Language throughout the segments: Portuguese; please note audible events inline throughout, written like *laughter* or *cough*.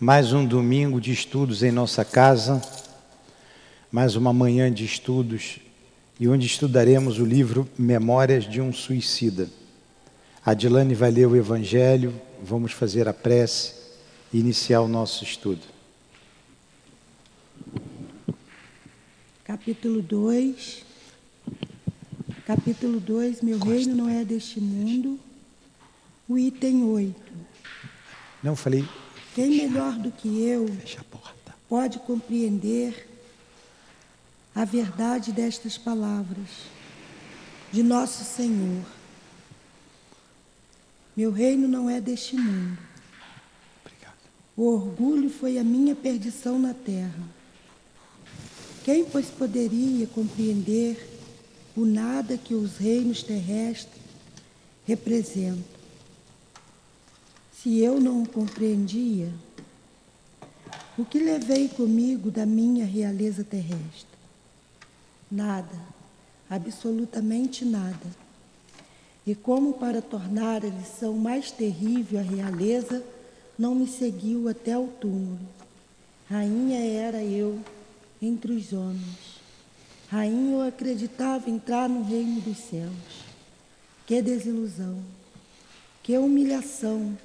mais um domingo de estudos em nossa casa, mais uma manhã de estudos e onde estudaremos o livro Memórias de um Suicida. A Dilane vai ler o Evangelho, vamos fazer a prece e iniciar o nosso estudo. Capítulo 2. Capítulo 2, meu Costa. reino não é deste mundo. O item 8. Não falei. Quem melhor do que eu pode compreender a verdade destas palavras de nosso Senhor? Meu reino não é deste mundo. Obrigado. O orgulho foi a minha perdição na terra quem, pois, poderia compreender o nada que os reinos terrestres representam? Se eu não o compreendia, o que levei comigo da minha realeza terrestre? Nada, absolutamente nada. E como para tornar a lição mais terrível a realeza, não me seguiu até o túmulo. Rainha era eu entre os homens. Rainha, eu acreditava entrar no reino dos céus. Que desilusão, que humilhação,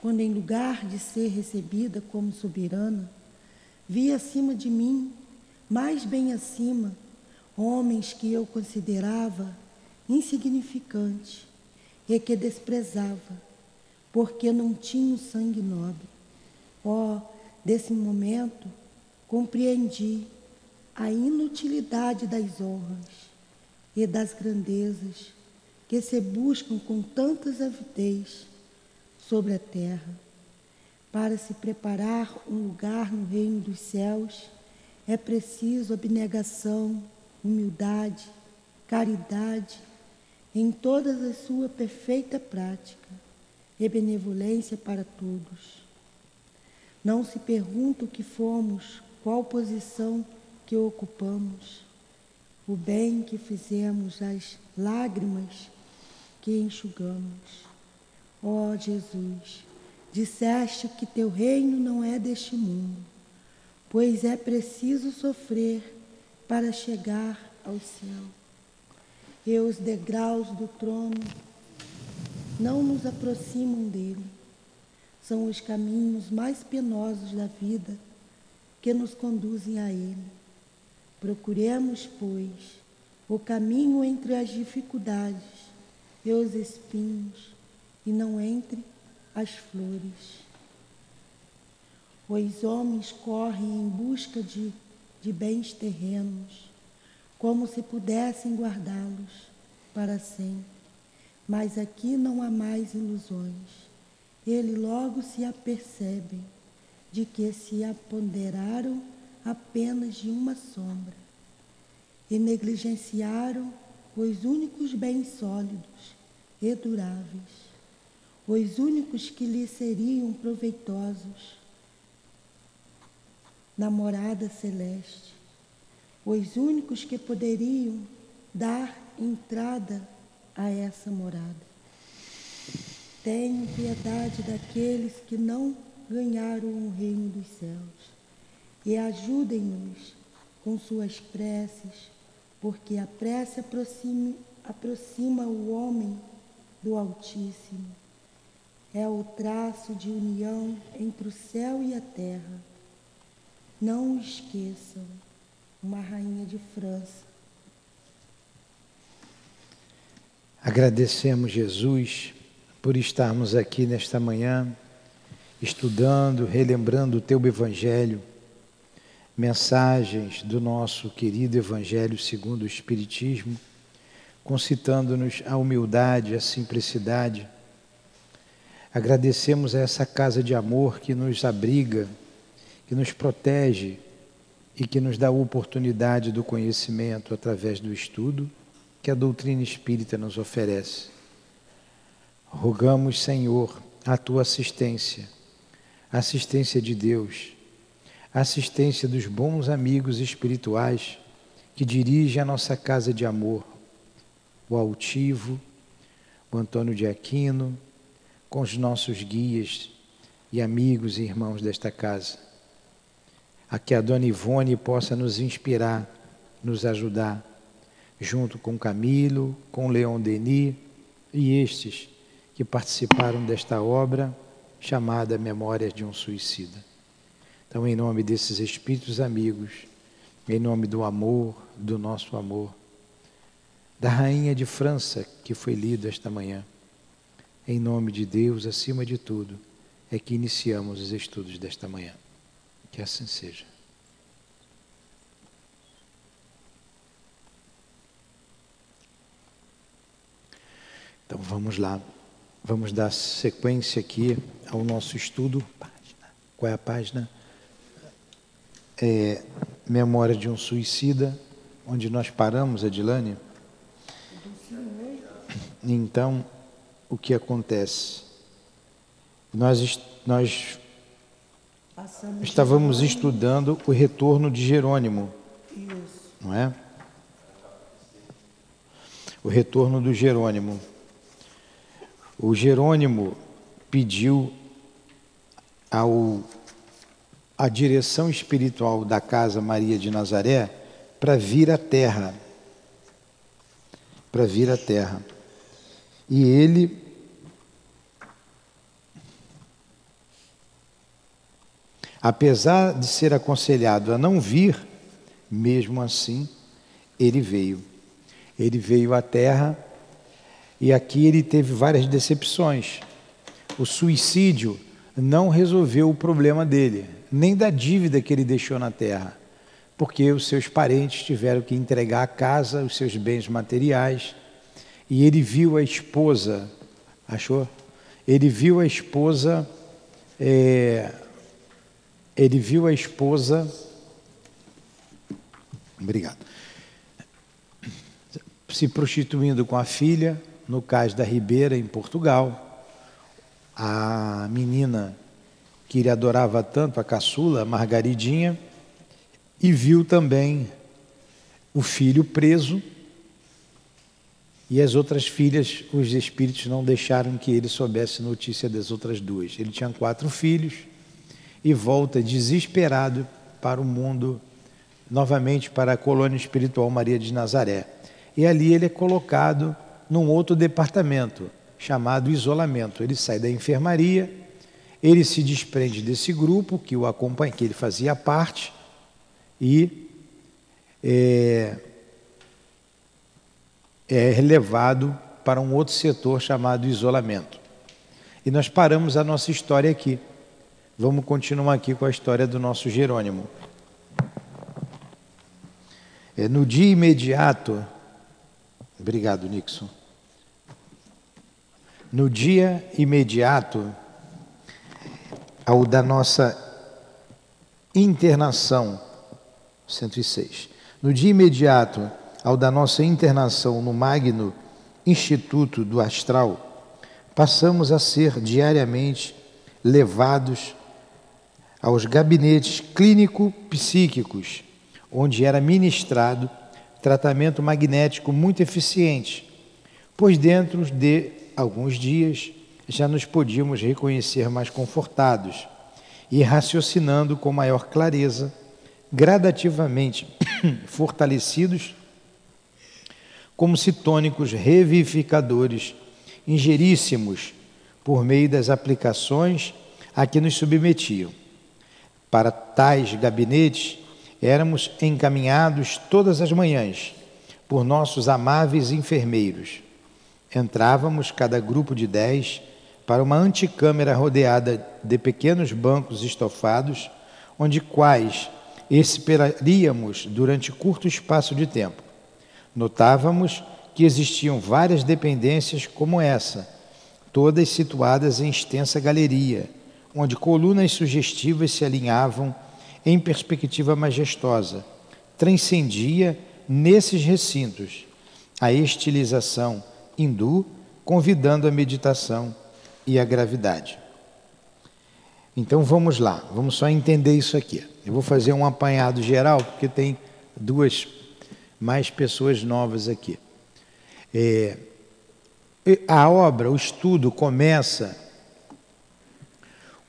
quando em lugar de ser recebida como soberana, vi acima de mim, mais bem acima, homens que eu considerava insignificantes e que desprezava, porque não tinham sangue nobre. Oh, desse momento, compreendi a inutilidade das honras e das grandezas que se buscam com tantas avidez sobre a terra. Para se preparar um lugar no reino dos céus, é preciso abnegação, humildade, caridade, em toda a sua perfeita prática, e benevolência para todos. Não se pergunta o que fomos qual posição que ocupamos, o bem que fizemos, as lágrimas que enxugamos. Ó oh, Jesus, disseste que teu reino não é deste mundo, pois é preciso sofrer para chegar ao céu. E os degraus do trono não nos aproximam dele. São os caminhos mais penosos da vida que nos conduzem a Ele. Procuremos, pois, o caminho entre as dificuldades e os espinhos, e não entre as flores. Os homens correm em busca de, de bens terrenos, como se pudessem guardá-los para sempre. Mas aqui não há mais ilusões. Ele logo se apercebem de que se apoderaram apenas de uma sombra e negligenciaram os únicos bens sólidos e duráveis, os únicos que lhe seriam proveitosos na morada celeste, os únicos que poderiam dar entrada a essa morada. Tenho piedade daqueles que não ganharam o reino dos céus. E ajudem-nos com suas preces, porque a prece aproxima o homem do Altíssimo. É o traço de união entre o céu e a terra. Não esqueçam, uma rainha de França. Agradecemos, Jesus, por estarmos aqui nesta manhã estudando, relembrando o teu Evangelho, mensagens do nosso querido Evangelho segundo o Espiritismo, concitando-nos a humildade, a simplicidade. Agradecemos a essa casa de amor que nos abriga, que nos protege e que nos dá a oportunidade do conhecimento através do estudo que a doutrina espírita nos oferece. Rogamos, Senhor, a tua assistência assistência de Deus, assistência dos bons amigos espirituais que dirigem a nossa casa de amor, o Altivo, o Antônio de Aquino, com os nossos guias, e amigos e irmãos desta casa. A que a dona Ivone possa nos inspirar, nos ajudar, junto com Camilo, com Leon Denis e estes que participaram desta obra chamada Memórias de um Suicida. Então, em nome desses espíritos amigos, em nome do amor, do nosso amor, da Rainha de França, que foi lido esta manhã, em nome de Deus, acima de tudo, é que iniciamos os estudos desta manhã. Que assim seja. Então vamos lá, vamos dar sequência aqui ao nosso estudo. Qual é a página? É, Memória de um Suicida, onde nós paramos, Adilane. Então, o que acontece? Nós, nós estávamos estudando o retorno de Jerônimo, não é? O retorno do Jerônimo. O Jerônimo pediu ao a direção espiritual da casa Maria de Nazaré para vir à terra. Para vir à terra. E ele apesar de ser aconselhado a não vir, mesmo assim, ele veio. Ele veio à terra e aqui ele teve várias decepções. O suicídio não resolveu o problema dele, nem da dívida que ele deixou na terra, porque os seus parentes tiveram que entregar a casa, os seus bens materiais, e ele viu a esposa, achou? Ele viu a esposa, é, ele viu a esposa, obrigado, se prostituindo com a filha, no cais da Ribeira, em Portugal. A menina que ele adorava tanto, a caçula, a Margaridinha, e viu também o filho preso e as outras filhas, os espíritos não deixaram que ele soubesse notícia das outras duas. Ele tinha quatro filhos e volta desesperado para o mundo, novamente para a colônia espiritual Maria de Nazaré. E ali ele é colocado num outro departamento, chamado isolamento. Ele sai da enfermaria, ele se desprende desse grupo que o acompanha, que ele fazia parte, e é, é levado para um outro setor chamado isolamento. E nós paramos a nossa história aqui. Vamos continuar aqui com a história do nosso Jerônimo. É, no dia imediato, obrigado, Nixon. No dia imediato ao da nossa internação, 106. No dia imediato ao da nossa internação no Magno Instituto do Astral, passamos a ser diariamente levados aos gabinetes clínico-psíquicos, onde era ministrado tratamento magnético muito eficiente, pois dentro de alguns dias já nos podíamos reconhecer mais confortados e raciocinando com maior clareza, gradativamente *coughs* fortalecidos como se tônicos revivificadores ingeríssemos por meio das aplicações a que nos submetiam. Para tais gabinetes éramos encaminhados todas as manhãs por nossos amáveis enfermeiros Entrávamos, cada grupo de dez, para uma anticâmara rodeada de pequenos bancos estofados, onde quais esperaríamos durante curto espaço de tempo. Notávamos que existiam várias dependências como essa, todas situadas em extensa galeria, onde colunas sugestivas se alinhavam em perspectiva majestosa. Transcendia nesses recintos a estilização hindu, convidando a meditação e a gravidade. Então vamos lá, vamos só entender isso aqui. Eu vou fazer um apanhado geral, porque tem duas mais pessoas novas aqui. É, a obra, o estudo começa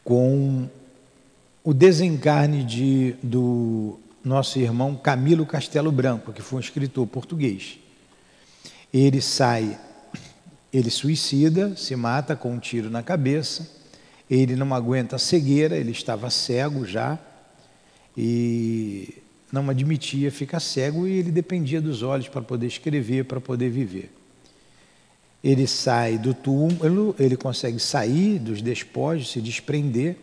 com o desencarne de, do nosso irmão Camilo Castelo Branco, que foi um escritor português. Ele sai, ele suicida, se mata com um tiro na cabeça, ele não aguenta a cegueira, ele estava cego já e não admitia ficar cego e ele dependia dos olhos para poder escrever, para poder viver. Ele sai do túmulo, ele consegue sair dos despojos, se desprender,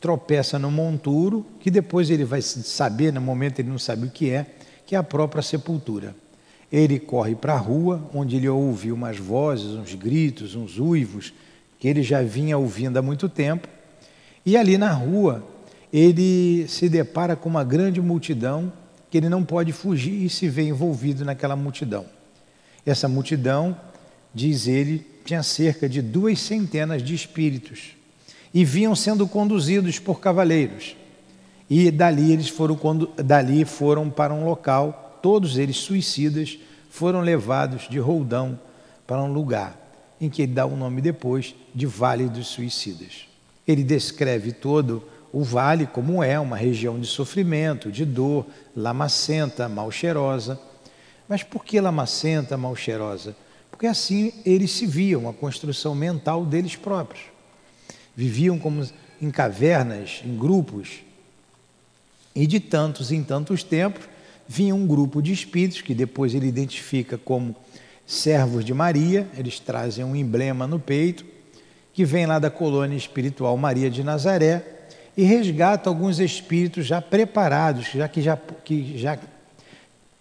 tropeça no monturo, que depois ele vai saber, no momento ele não sabe o que é, que é a própria sepultura. Ele corre para a rua, onde ele ouve umas vozes, uns gritos, uns uivos, que ele já vinha ouvindo há muito tempo, e ali na rua ele se depara com uma grande multidão que ele não pode fugir e se vê envolvido naquela multidão. Essa multidão diz ele, tinha cerca de duas centenas de espíritos e vinham sendo conduzidos por cavaleiros. E dali eles foram, dali foram para um local, todos eles suicidas, foram levados de roldão para um lugar em que ele dá o nome depois de Vale dos Suicidas. Ele descreve todo o vale como é uma região de sofrimento, de dor, lamacenta, mal cheirosa. Mas por que lamacenta, mal cheirosa? porque assim eles se viam, a construção mental deles próprios. Viviam como em cavernas, em grupos, e de tantos em tantos tempos vinha um grupo de espíritos que depois ele identifica como servos de Maria, eles trazem um emblema no peito, que vem lá da colônia espiritual Maria de Nazaré e resgata alguns espíritos já preparados, já que já, que já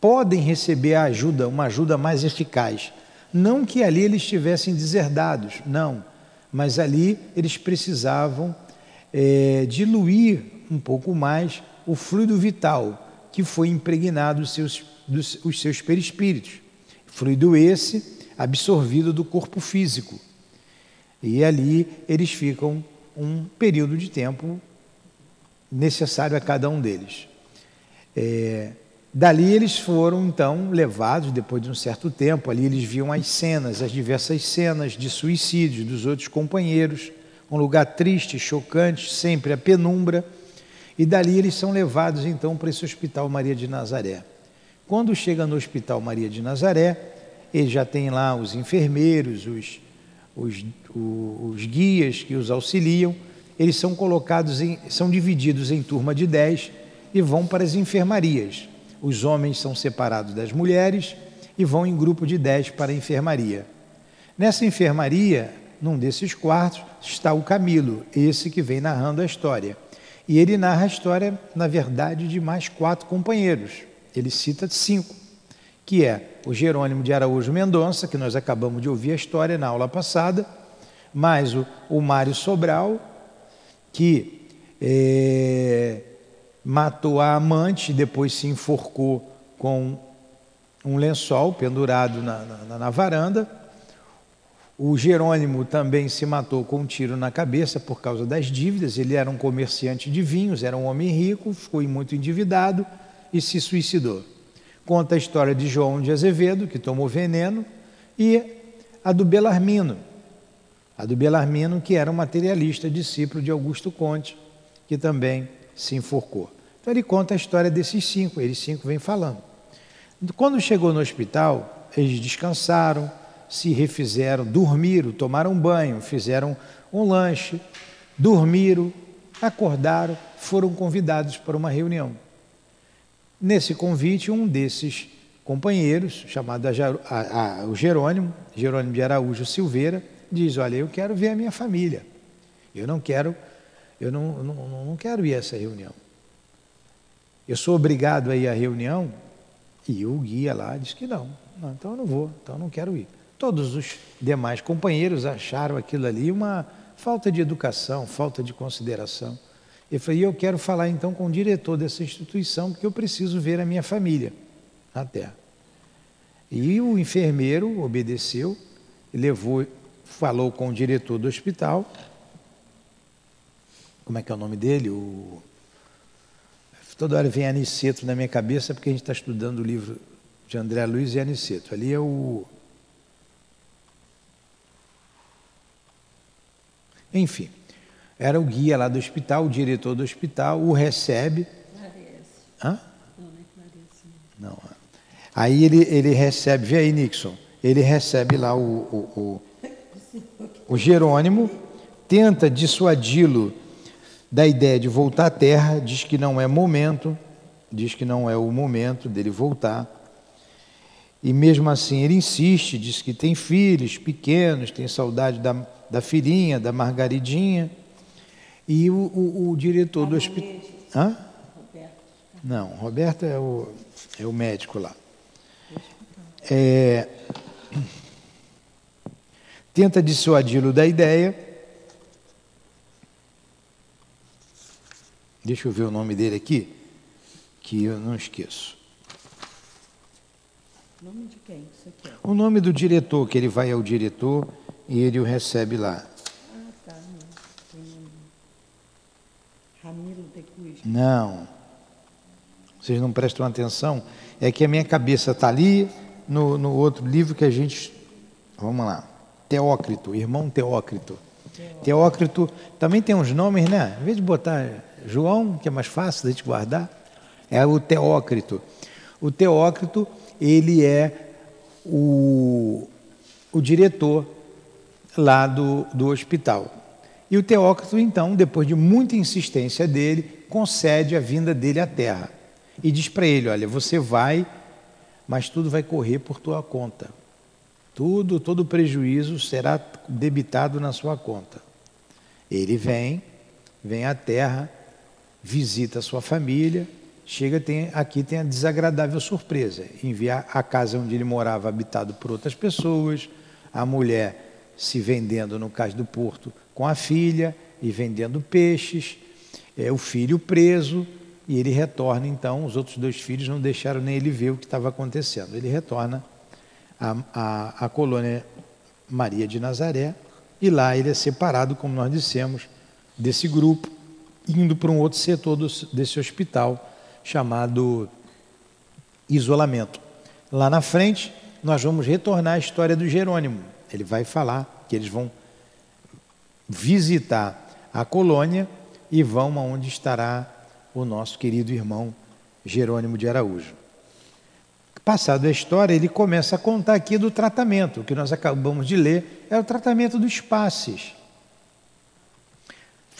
podem receber a ajuda, uma ajuda mais eficaz não que ali eles estivessem deserdados, não, mas ali eles precisavam é, diluir um pouco mais o fluido vital que foi impregnado dos seus, dos os seus perispíritos. Fluido esse absorvido do corpo físico. E ali eles ficam um período de tempo necessário a cada um deles. É, Dali eles foram então levados, depois de um certo tempo, ali eles viam as cenas, as diversas cenas de suicídio dos outros companheiros, um lugar triste, chocante, sempre a penumbra, e dali eles são levados então para esse hospital Maria de Nazaré. Quando chega no hospital Maria de Nazaré, ele já tem lá os enfermeiros, os, os, os, os guias que os auxiliam, eles são colocados em, são divididos em turma de 10 e vão para as enfermarias os homens são separados das mulheres e vão em grupo de dez para a enfermaria. Nessa enfermaria, num desses quartos, está o Camilo, esse que vem narrando a história. E ele narra a história, na verdade, de mais quatro companheiros. Ele cita cinco, que é o Jerônimo de Araújo Mendonça, que nós acabamos de ouvir a história na aula passada, mais o, o Mário Sobral, que é, matou a amante, depois se enforcou com um lençol pendurado na, na, na varanda. O Jerônimo também se matou com um tiro na cabeça por causa das dívidas. Ele era um comerciante de vinhos, era um homem rico, ficou muito endividado e se suicidou. Conta a história de João de Azevedo, que tomou veneno, e a do Belarmino. A do Belarmino, que era um materialista, discípulo de Augusto Conte, que também se enforcou. Então ele conta a história desses cinco, eles cinco vêm falando. Quando chegou no hospital, eles descansaram, se refizeram, dormiram, tomaram banho, fizeram um lanche, dormiram, acordaram, foram convidados para uma reunião. Nesse convite, um desses companheiros, chamado a, a, a, o Jerônimo, Jerônimo de Araújo Silveira, diz: Olha, eu quero ver a minha família. Eu não quero, eu não, não, não quero ir a essa reunião. Eu sou obrigado a ir à reunião? E o guia lá disse que não. não. Então eu não vou, então eu não quero ir. Todos os demais companheiros acharam aquilo ali uma falta de educação, falta de consideração. Eu falei, eu quero falar então com o diretor dessa instituição, porque eu preciso ver a minha família na terra. E o enfermeiro obedeceu, levou, falou com o diretor do hospital. Como é que é o nome dele? O Toda hora vem Aniceto na minha cabeça porque a gente está estudando o livro de André Luiz e Aniceto. Ali é o. Enfim, Era o guia lá do hospital, o diretor do hospital, o recebe. Hã? Não, é. Aí ele, ele recebe, vê aí, Nixon, ele recebe lá o, o, o, o Jerônimo, tenta dissuadi-lo da ideia de voltar à terra, diz que não é momento, diz que não é o momento dele voltar. E mesmo assim ele insiste, diz que tem filhos pequenos, tem saudade da, da filhinha, da Margaridinha. E o, o, o diretor do hospital. Hã? Roberto. Não, Roberto é o, é o médico lá. É, tenta dissuadi-lo da ideia. Deixa eu ver o nome dele aqui, que eu não esqueço. Nome de quem? Isso aqui. O nome do diretor, que ele vai ao diretor e ele o recebe lá. Ah, tá. Ramiro de. Não. Vocês não prestam atenção? É que a minha cabeça está ali no, no outro livro que a gente. Vamos lá. Teócrito, irmão Teócrito. Teócrito também tem uns nomes, né? Em vez de botar João, que é mais fácil da gente guardar, é o Teócrito. O Teócrito, ele é o, o diretor lá do, do hospital. E o Teócrito, então, depois de muita insistência dele, concede a vinda dele à Terra. E diz para ele: Olha, você vai, mas tudo vai correr por tua conta. Tudo, todo prejuízo será debitado na sua conta. Ele vem, vem à Terra, visita a sua família, chega tem, aqui tem a desagradável surpresa, enviar a casa onde ele morava habitado por outras pessoas, a mulher se vendendo no cais do porto com a filha e vendendo peixes, é, o filho preso, e ele retorna então, os outros dois filhos não deixaram nem ele ver o que estava acontecendo. Ele retorna à, à, à colônia Maria de Nazaré, e lá ele é separado, como nós dissemos, desse grupo, indo para um outro setor do, desse hospital, chamado isolamento. Lá na frente, nós vamos retornar à história do Jerônimo. Ele vai falar que eles vão visitar a colônia e vão aonde estará o nosso querido irmão Jerônimo de Araújo. Passado a história, ele começa a contar aqui do tratamento. O que nós acabamos de ler é o tratamento dos passes.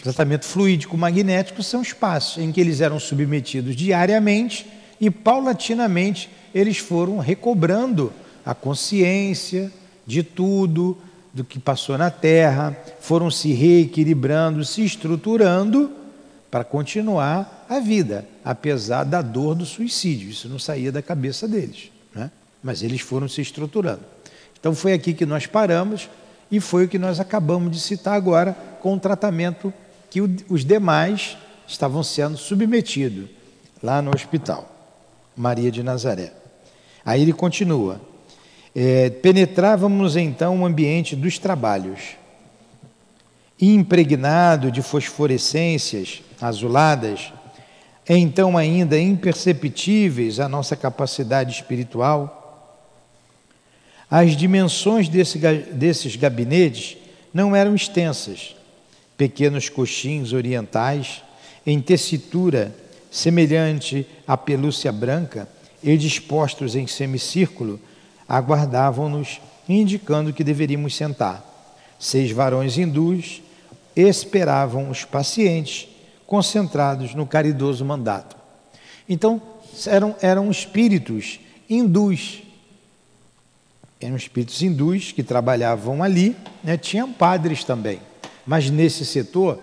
Tratamento fluídico magnético são espaços em que eles eram submetidos diariamente e paulatinamente eles foram recobrando a consciência de tudo, do que passou na Terra, foram se reequilibrando, se estruturando para continuar a vida, apesar da dor do suicídio. Isso não saía da cabeça deles, né? mas eles foram se estruturando. Então foi aqui que nós paramos e foi o que nós acabamos de citar agora com o tratamento que os demais estavam sendo submetidos lá no hospital, Maria de Nazaré. Aí ele continua: é, penetrávamos então o ambiente dos trabalhos, impregnado de fosforescências azuladas, então ainda imperceptíveis à nossa capacidade espiritual. As dimensões desse, desses gabinetes não eram extensas, pequenos coxins orientais, em tessitura semelhante à pelúcia branca e dispostos em semicírculo, aguardavam-nos, indicando que deveríamos sentar. Seis varões hindus esperavam os pacientes, concentrados no caridoso mandato. Então, eram, eram espíritos hindus. Eram espíritos hindus que trabalhavam ali, né? tinham padres também. Mas nesse setor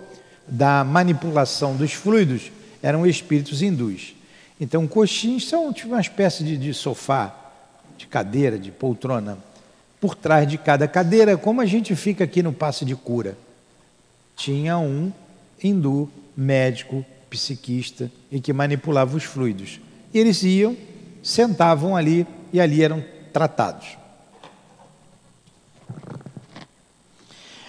da manipulação dos fluidos eram espíritos hindus. Então, coxins são tipo uma espécie de, de sofá, de cadeira, de poltrona. Por trás de cada cadeira, como a gente fica aqui no passe de cura, tinha um hindu, médico, psiquista, e que manipulava os fluidos. E eles iam, sentavam ali e ali eram tratados.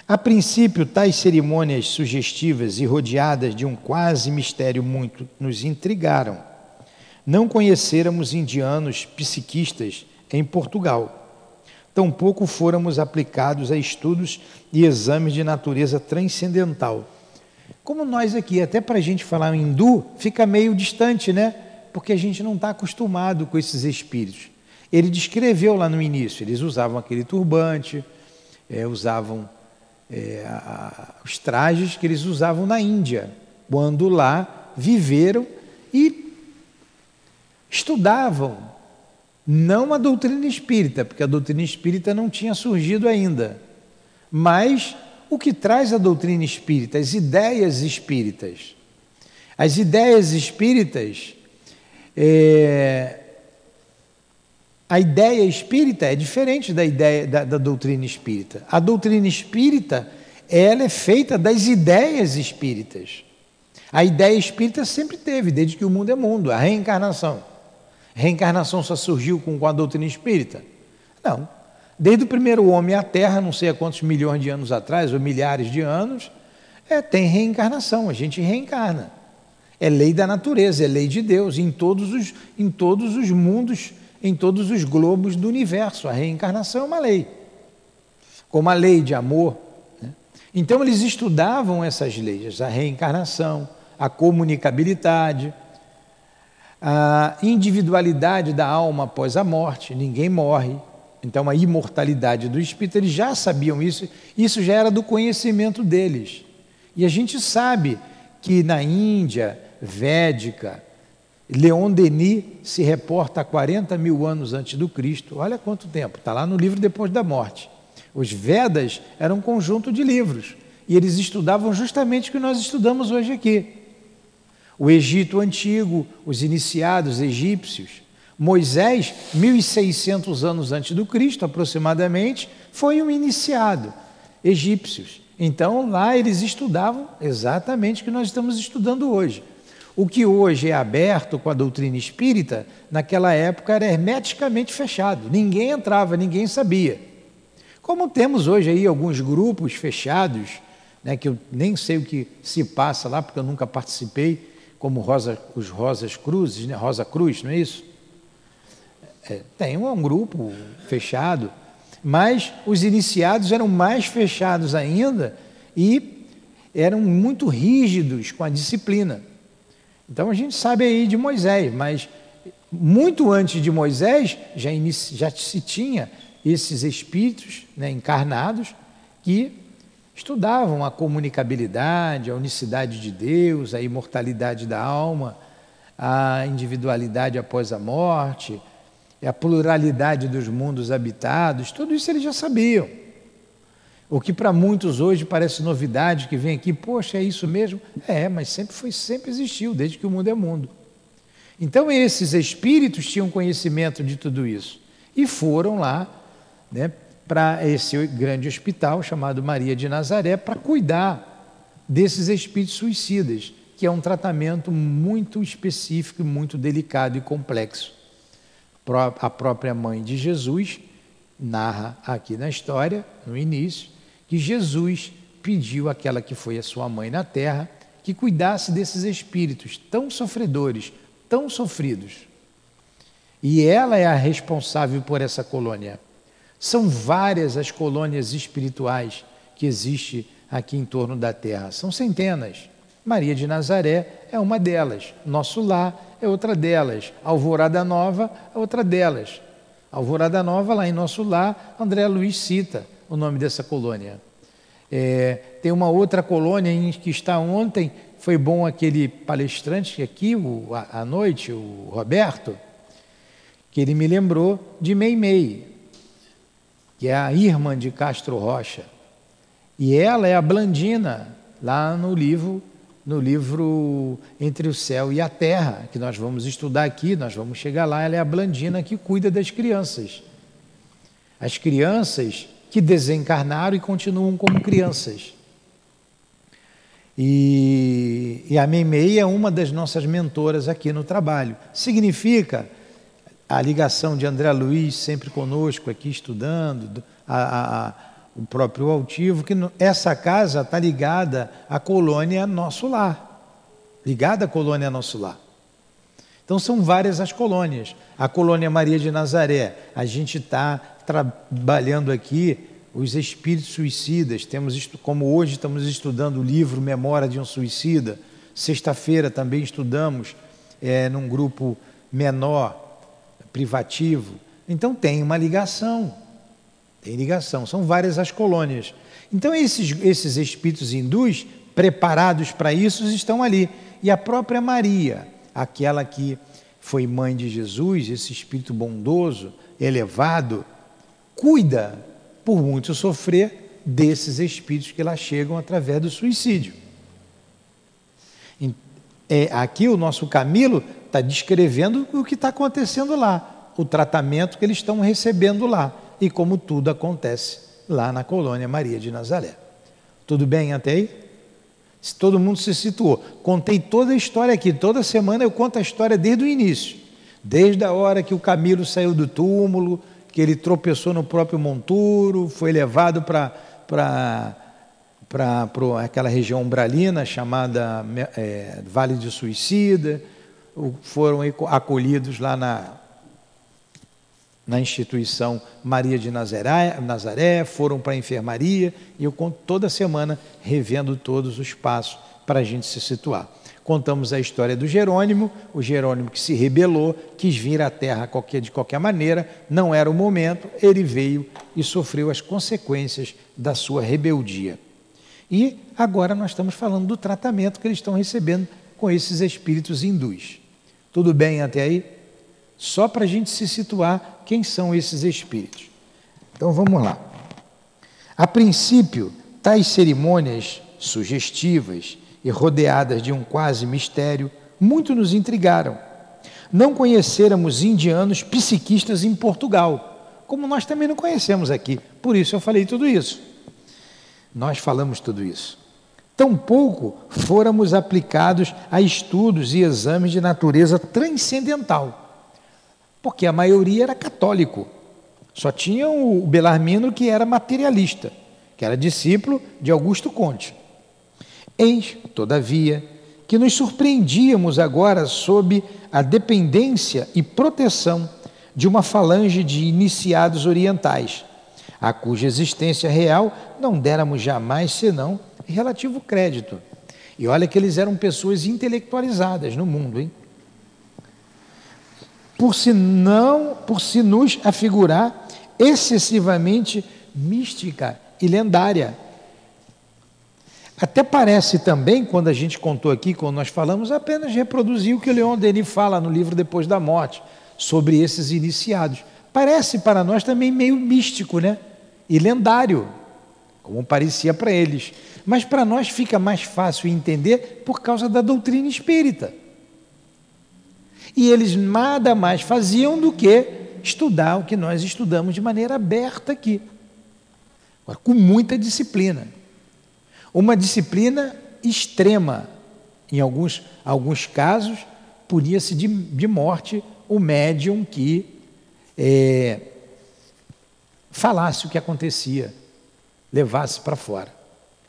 A princípio, tais cerimônias sugestivas e rodeadas de um quase mistério muito nos intrigaram. Não conhecêramos indianos psiquistas em Portugal. Tampouco fôramos aplicados a estudos e exames de natureza transcendental. Como nós aqui, até para a gente falar hindu, fica meio distante, né? Porque a gente não está acostumado com esses espíritos. Ele descreveu lá no início, eles usavam aquele turbante, é, usavam é, a, os trajes que eles usavam na Índia, quando lá viveram e estudavam, não a doutrina espírita, porque a doutrina espírita não tinha surgido ainda, mas o que traz a doutrina espírita, as ideias espíritas. As ideias espíritas, é, a ideia espírita é diferente da ideia da, da, doutrina espírita. A doutrina espírita ela é feita das ideias espíritas. A ideia espírita sempre teve, desde que o mundo é mundo, a reencarnação. Reencarnação só surgiu com, com a doutrina espírita? Não. Desde o primeiro homem à Terra, não sei há quantos milhões de anos atrás, ou milhares de anos, é, tem reencarnação, a gente reencarna. É lei da natureza, é lei de Deus, em todos os, em todos os mundos, em todos os globos do universo. A reencarnação é uma lei, como a lei de amor. Né? Então, eles estudavam essas leis, a reencarnação, a comunicabilidade, a individualidade da alma após a morte, ninguém morre, então, a imortalidade do espírito, eles já sabiam isso, isso já era do conhecimento deles. E a gente sabe que na Índia védica, Leon Denis se reporta a 40 mil anos antes do Cristo. Olha quanto tempo, está lá no livro Depois da Morte. Os Vedas eram um conjunto de livros e eles estudavam justamente o que nós estudamos hoje aqui. O Egito Antigo, os iniciados egípcios, Moisés, 1600 anos antes do Cristo, aproximadamente, foi um iniciado, egípcios. Então lá eles estudavam exatamente o que nós estamos estudando hoje. O que hoje é aberto com a doutrina espírita, naquela época era hermeticamente fechado. Ninguém entrava, ninguém sabia. Como temos hoje aí alguns grupos fechados, né, que eu nem sei o que se passa lá, porque eu nunca participei, como Rosa, os Rosas Cruzes, né, Rosa Cruz, não é isso? É, tem um, um grupo fechado, mas os iniciados eram mais fechados ainda e eram muito rígidos com a disciplina. Então a gente sabe aí de Moisés, mas muito antes de Moisés já, inici, já se tinha esses espíritos né, encarnados que estudavam a comunicabilidade, a unicidade de Deus, a imortalidade da alma, a individualidade após a morte, a pluralidade dos mundos habitados, tudo isso eles já sabiam. O que para muitos hoje parece novidade, que vem aqui, poxa, é isso mesmo? É, mas sempre foi, sempre existiu, desde que o mundo é mundo. Então esses espíritos tinham conhecimento de tudo isso e foram lá, né, para esse grande hospital chamado Maria de Nazaré para cuidar desses espíritos suicidas, que é um tratamento muito específico, muito delicado e complexo a própria mãe de Jesus narra aqui na história, no início, que Jesus pediu àquela que foi a sua mãe na terra que cuidasse desses espíritos tão sofredores, tão sofridos. E ela é a responsável por essa colônia. São várias as colônias espirituais que existem aqui em torno da terra, são centenas. Maria de Nazaré é uma delas. Nosso lar é outra delas. Alvorada Nova é outra delas. Alvorada Nova, lá em nosso lar, André Luiz cita o nome dessa colônia. É, tem uma outra colônia em que está ontem, foi bom aquele palestrante aqui o, à noite, o Roberto, que ele me lembrou de Meimei, que é a irmã de Castro Rocha. E ela é a Blandina, lá no livro no livro Entre o Céu e a Terra, que nós vamos estudar aqui, nós vamos chegar lá, ela é a Blandina que cuida das crianças. As crianças que desencarnaram e continuam como crianças. E, e a Meimei é uma das nossas mentoras aqui no trabalho. Significa a ligação de André Luiz sempre conosco aqui estudando, a, a o próprio altivo, que essa casa está ligada à colônia Nosso Lar. Ligada à colônia Nosso Lar. Então são várias as colônias. A colônia Maria de Nazaré, a gente está trabalhando aqui os espíritos suicidas. Temos, como hoje estamos estudando o livro Memória de um Suicida, sexta-feira também estudamos é, num grupo menor, privativo. Então tem uma ligação, tem ligação, são várias as colônias. Então esses, esses espíritos hindus, preparados para isso, estão ali. E a própria Maria, aquela que foi mãe de Jesus, esse espírito bondoso, elevado, cuida, por muito sofrer, desses espíritos que lá chegam através do suicídio. É, aqui o nosso Camilo está descrevendo o que está acontecendo lá, o tratamento que eles estão recebendo lá e como tudo acontece lá na colônia Maria de Nazaré. Tudo bem até aí? Se todo mundo se situou. Contei toda a história aqui, toda semana eu conto a história desde o início. Desde a hora que o Camilo saiu do túmulo, que ele tropeçou no próprio monturo, foi levado para aquela região umbralina chamada é, Vale de Suicida, foram acolhidos lá na, na instituição Maria de Nazaré, Nazaré foram para a enfermaria e eu conto toda semana revendo todos os passos para a gente se situar. Contamos a história do Jerônimo, o Jerônimo que se rebelou, quis vir à terra qualquer, de qualquer maneira, não era o momento, ele veio e sofreu as consequências da sua rebeldia. E agora nós estamos falando do tratamento que eles estão recebendo com esses espíritos hindus. Tudo bem até aí? Só para a gente se situar quem são esses espíritos. Então vamos lá. A princípio, tais cerimônias sugestivas e rodeadas de um quase mistério muito nos intrigaram. Não conhecêramos indianos psiquistas em Portugal, como nós também não conhecemos aqui. Por isso eu falei tudo isso. Nós falamos tudo isso. Tampouco fôramos aplicados a estudos e exames de natureza transcendental, porque a maioria era católico. Só tinha o Belarmino que era materialista, que era discípulo de Augusto Conte. Eis, todavia, que nos surpreendíamos agora sob a dependência e proteção de uma falange de iniciados orientais a cuja existência real não déramos jamais senão relativo crédito. E olha que eles eram pessoas intelectualizadas no mundo, hein? Por se não, por se nos afigurar excessivamente mística e lendária. Até parece também, quando a gente contou aqui, quando nós falamos, apenas reproduzir o que o Leon Denis fala no livro Depois da Morte, sobre esses iniciados. Parece para nós também meio místico, né? E lendário, como parecia para eles. Mas para nós fica mais fácil entender por causa da doutrina espírita. E eles nada mais faziam do que estudar o que nós estudamos de maneira aberta aqui. Agora, com muita disciplina. Uma disciplina extrema. Em alguns, alguns casos, punia-se de, de morte o médium que é, falasse o que acontecia, levasse para fora.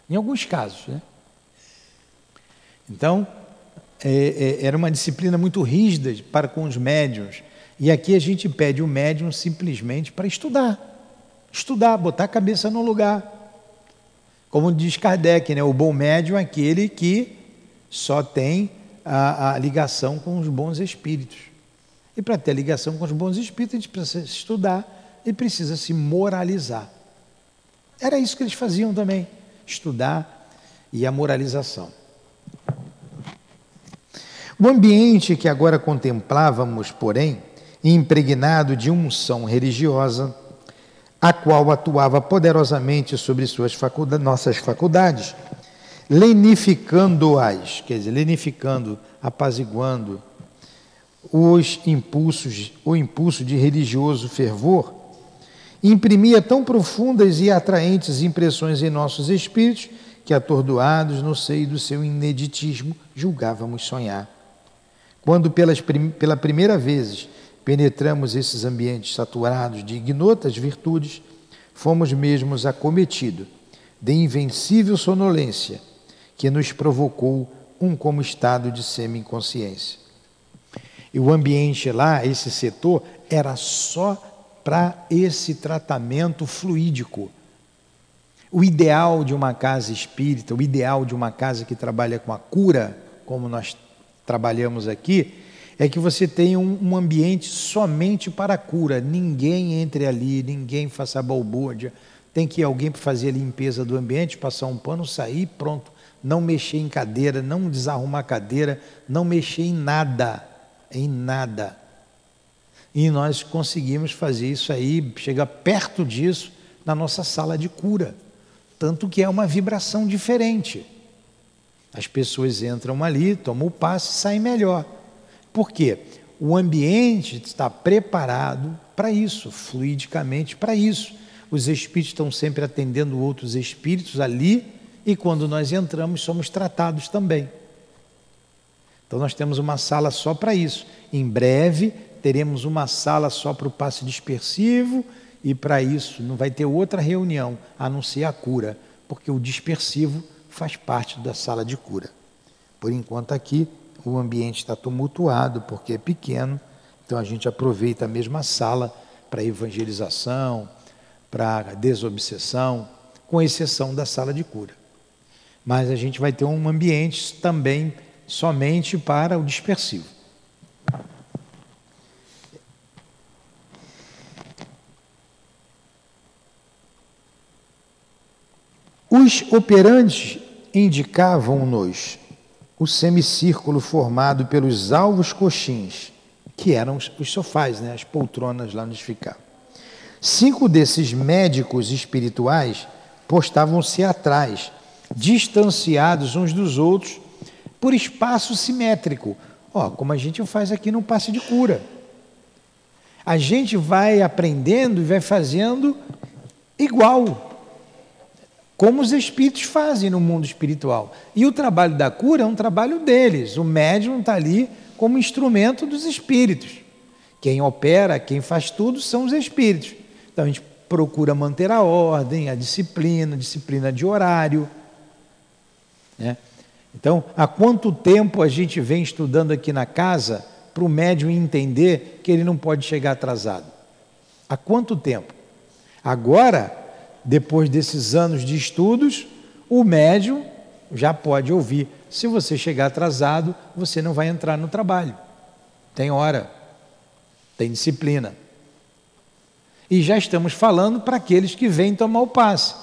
Em alguns casos. Né? Então, é, é, era uma disciplina muito rígida para com os médiums. E aqui a gente pede o médium simplesmente para estudar. Estudar, botar a cabeça no lugar. Como diz Kardec, né? o bom médium é aquele que só tem a, a ligação com os bons espíritos. E para ter ligação com os bons espíritos, a gente precisa estudar e precisa se moralizar. Era isso que eles faziam também, estudar e a moralização. O ambiente que agora contemplávamos, porém, impregnado de unção religiosa, a qual atuava poderosamente sobre suas faculdades, nossas faculdades, lenificando-as, quer dizer, lenificando, apaziguando, os impulsos, o impulso de religioso fervor, imprimia tão profundas e atraentes impressões em nossos espíritos que, atordoados no seio do seu ineditismo, julgávamos sonhar. Quando pelas, pela primeira vez penetramos esses ambientes saturados de ignotas virtudes, fomos mesmos acometidos de invencível sonolência que nos provocou um como estado de semi-inconsciência. E o ambiente lá, esse setor, era só para esse tratamento fluídico O ideal de uma casa espírita, o ideal de uma casa que trabalha com a cura, como nós trabalhamos aqui, é que você tenha um, ambiente somente para a cura. Ninguém entre ali, ninguém faça balbúrdia. Tem que ir alguém para fazer a limpeza do ambiente, passar um pano, sair, pronto. Não mexer em cadeira, não desarrumar cadeira, não mexer em nada, em nada. E nós conseguimos fazer isso aí, chegar perto disso na nossa sala de cura. Tanto que é uma vibração diferente. As pessoas entram ali, tomam o passe e saem melhor. Por quê? O ambiente está preparado para isso, fluidicamente para isso. Os espíritos estão sempre atendendo outros espíritos ali e quando nós entramos somos tratados também. Então nós temos uma sala só para isso. Em breve teremos uma sala só para o passe dispersivo e para isso não vai ter outra reunião a não ser a cura, porque o dispersivo faz parte da sala de cura. Por enquanto aqui o ambiente está tumultuado porque é pequeno, então a gente aproveita a mesma sala para evangelização, para desobsessão, com exceção da sala de cura. Mas a gente vai ter um ambiente também somente para o dispersivo. Os operantes indicavam-nos o semicírculo formado pelos alvos coxins, que eram os sofás, né, as poltronas lá onde ficavam. Cinco desses médicos espirituais postavam-se atrás, distanciados uns dos outros por espaço simétrico. Ó, como a gente faz aqui no passe de cura. A gente vai aprendendo e vai fazendo igual como os espíritos fazem no mundo espiritual. E o trabalho da cura é um trabalho deles. O médium está ali como instrumento dos espíritos. Quem opera, quem faz tudo são os espíritos. Então a gente procura manter a ordem, a disciplina, a disciplina de horário. Né? Então, há quanto tempo a gente vem estudando aqui na casa para o médium entender que ele não pode chegar atrasado? Há quanto tempo? Agora, depois desses anos de estudos, o médium já pode ouvir. Se você chegar atrasado, você não vai entrar no trabalho. Tem hora, tem disciplina. E já estamos falando para aqueles que vêm tomar o passe.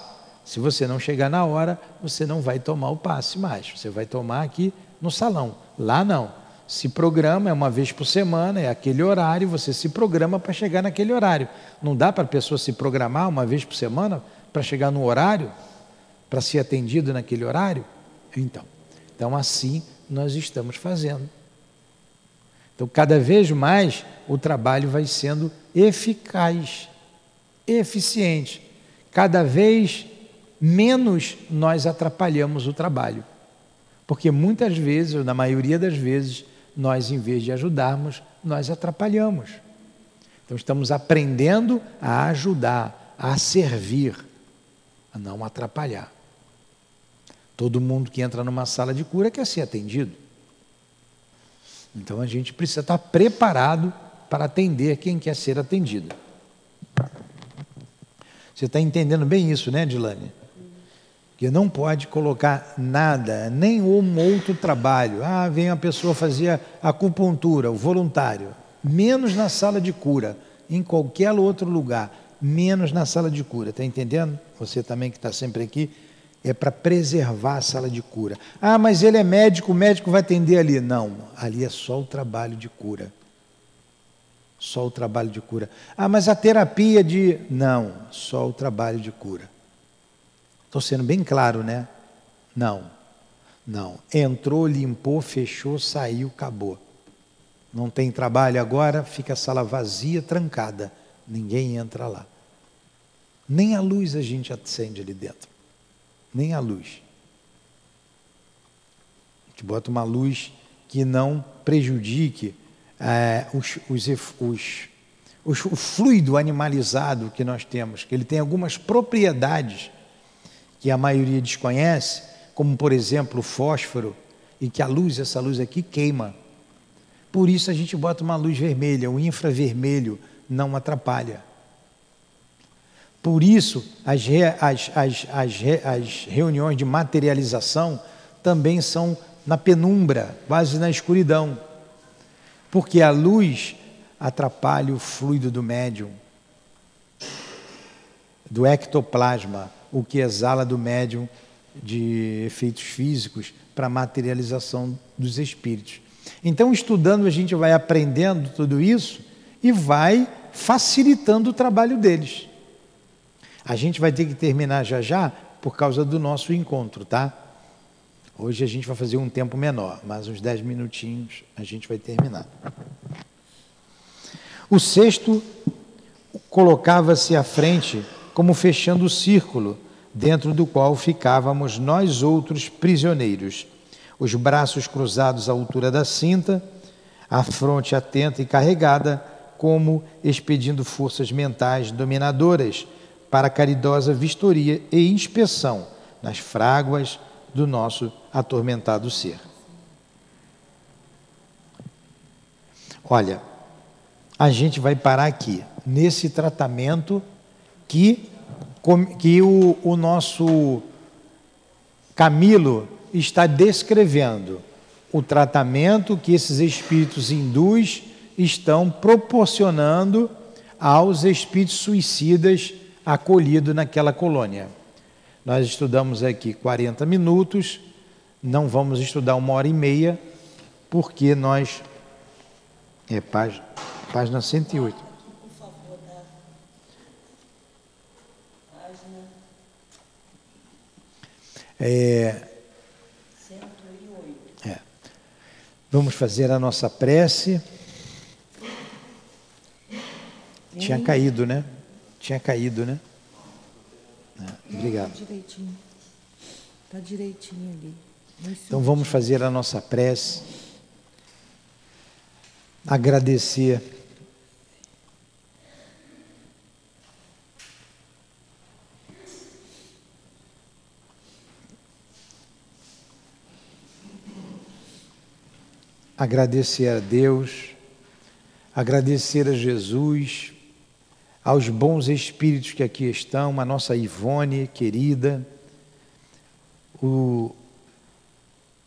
Se você não chegar na hora, você não vai tomar o passe mais. Você vai tomar aqui no salão. Lá não. Se programa, é uma vez por semana, é aquele horário, você se programa para chegar naquele horário. Não dá para a pessoa se programar uma vez por semana para chegar no horário, para ser atendido naquele horário? Então, então assim nós estamos fazendo. Então, cada vez mais o trabalho vai sendo eficaz, eficiente. Cada vez menos nós atrapalhamos o trabalho. Porque muitas vezes, ou na maioria das vezes, nós, em vez de ajudarmos, nós atrapalhamos. Então, estamos aprendendo a ajudar, a servir a não atrapalhar. Todo mundo que entra numa sala de cura quer ser atendido. Então a gente precisa estar preparado para atender quem quer ser atendido. Você está entendendo bem isso, né, Dilane? Que não pode colocar nada, nenhum outro trabalho. Ah, vem a pessoa fazer acupuntura, o voluntário. Menos na sala de cura, em qualquer outro lugar menos na sala de cura. Está entendendo? Você também que está sempre aqui, é para preservar a sala de cura. Ah, mas ele é médico, o médico vai atender ali. Não, ali é só o trabalho de cura. Só o trabalho de cura. Ah, mas a terapia de. Não, só o trabalho de cura. Estou sendo bem claro, né? Não, não. Entrou, limpou, fechou, saiu, acabou. Não tem trabalho agora, fica a sala vazia, trancada. Ninguém entra lá. Nem a luz a gente acende ali dentro. Nem a luz. A gente bota uma luz que não prejudique é, os, os, os, o fluido animalizado que nós temos, que ele tem algumas propriedades que a maioria desconhece, como por exemplo o fósforo, e que a luz, essa luz aqui, queima. Por isso a gente bota uma luz vermelha, um infravermelho não atrapalha. Por isso, as, re, as, as, as reuniões de materialização também são na penumbra, quase na escuridão, porque a luz atrapalha o fluido do médium, do ectoplasma, o que exala do médium de efeitos físicos para a materialização dos espíritos. Então, estudando, a gente vai aprendendo tudo isso e vai facilitando o trabalho deles. A gente vai ter que terminar já já por causa do nosso encontro, tá? Hoje a gente vai fazer um tempo menor, mas uns 10 minutinhos a gente vai terminar. O sexto colocava-se à frente como fechando o círculo dentro do qual ficávamos nós outros prisioneiros, os braços cruzados à altura da cinta, a fronte atenta e carregada, como expedindo forças mentais dominadoras para caridosa vistoria e inspeção nas fráguas do nosso atormentado ser. Olha, a gente vai parar aqui, nesse tratamento que, que o, o nosso Camilo está descrevendo o tratamento que esses espíritos hindus estão proporcionando aos espíritos suicidas acolhidos naquela colônia. Nós estudamos aqui 40 minutos, não vamos estudar uma hora e meia, porque nós. É página, página 108. É, é. Vamos fazer a nossa prece. Tinha caído, né? Tinha caído, né? É, obrigado. Está direitinho. Está direitinho ali. Então vamos fazer a nossa prece. Agradecer agradecer a Deus, agradecer a Jesus, aos bons espíritos que aqui estão, a nossa Ivone querida, o,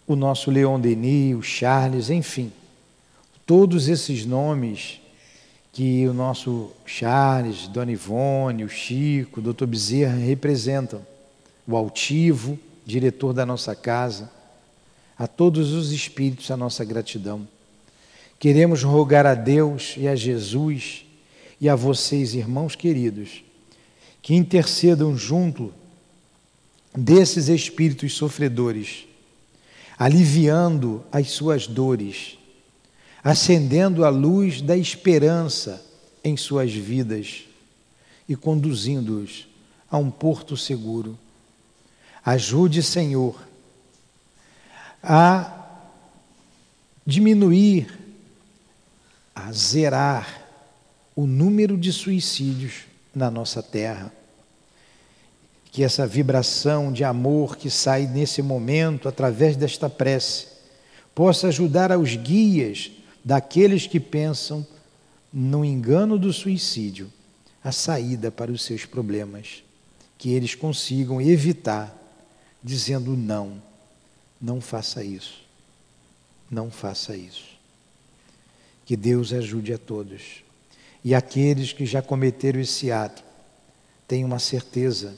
o nosso Leon Denis, o Charles, enfim, todos esses nomes que o nosso Charles, Dona Ivone, o Chico, o Doutor Bezerra representam, o altivo, diretor da nossa casa, a todos os espíritos a nossa gratidão. Queremos rogar a Deus e a Jesus e a vocês, irmãos queridos, que intercedam junto desses espíritos sofredores, aliviando as suas dores, acendendo a luz da esperança em suas vidas e conduzindo-os a um porto seguro. Ajude, Senhor, a diminuir, a zerar o número de suicídios na nossa terra. Que essa vibração de amor que sai nesse momento, através desta prece, possa ajudar aos guias daqueles que pensam no engano do suicídio, a saída para os seus problemas. Que eles consigam evitar, dizendo não não faça isso. Não faça isso. Que Deus ajude a todos. E aqueles que já cometeram esse ato, tenham uma certeza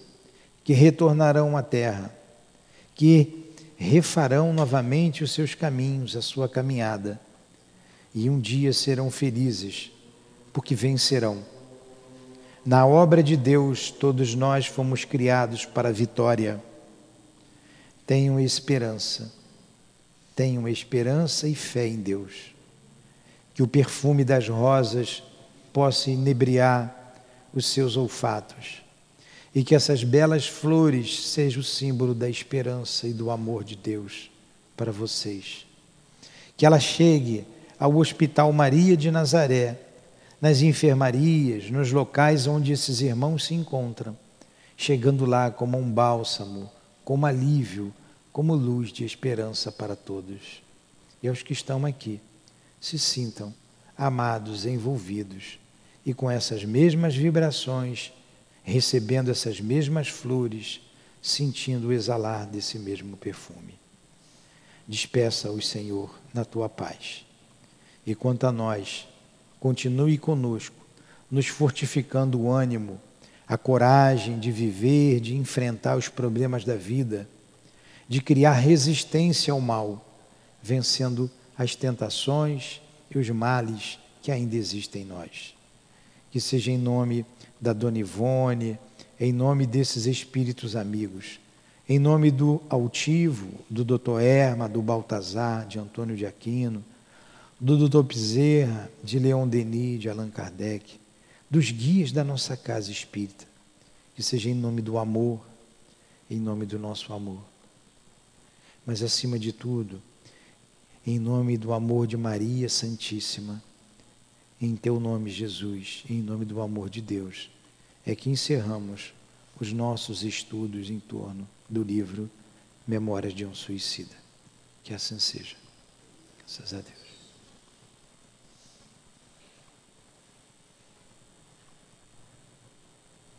que retornarão à terra, que refarão novamente os seus caminhos, a sua caminhada, e um dia serão felizes, porque vencerão. Na obra de Deus, todos nós fomos criados para a vitória. Tenham esperança. Tenham esperança e fé em Deus. Que o perfume das rosas possa inebriar os seus olfatos. E que essas belas flores sejam o símbolo da esperança e do amor de Deus para vocês. Que ela chegue ao Hospital Maria de Nazaré, nas enfermarias, nos locais onde esses irmãos se encontram, chegando lá como um bálsamo, como alívio, como luz de esperança para todos. E aos que estão aqui, se sintam amados, envolvidos e com essas mesmas vibrações recebendo essas mesmas flores, sentindo o exalar desse mesmo perfume. Despeça-os, Senhor, na tua paz. E quanto a nós, continue conosco, nos fortificando o ânimo, a coragem de viver, de enfrentar os problemas da vida, de criar resistência ao mal, vencendo as tentações e os males que ainda existem em nós. Que seja em nome da Dona Ivone, em nome desses espíritos amigos, em nome do Altivo, do Dr. Erma, do Baltazar, de Antônio de Aquino, do Dr. Bezerra, de Leon Denis, de Allan Kardec, dos guias da nossa casa espírita, que seja em nome do amor, em nome do nosso amor. Mas acima de tudo, em nome do amor de Maria Santíssima, em teu nome, Jesus, em nome do amor de Deus, é que encerramos os nossos estudos em torno do livro Memórias de um Suicida. Que assim seja. Graças a Deus.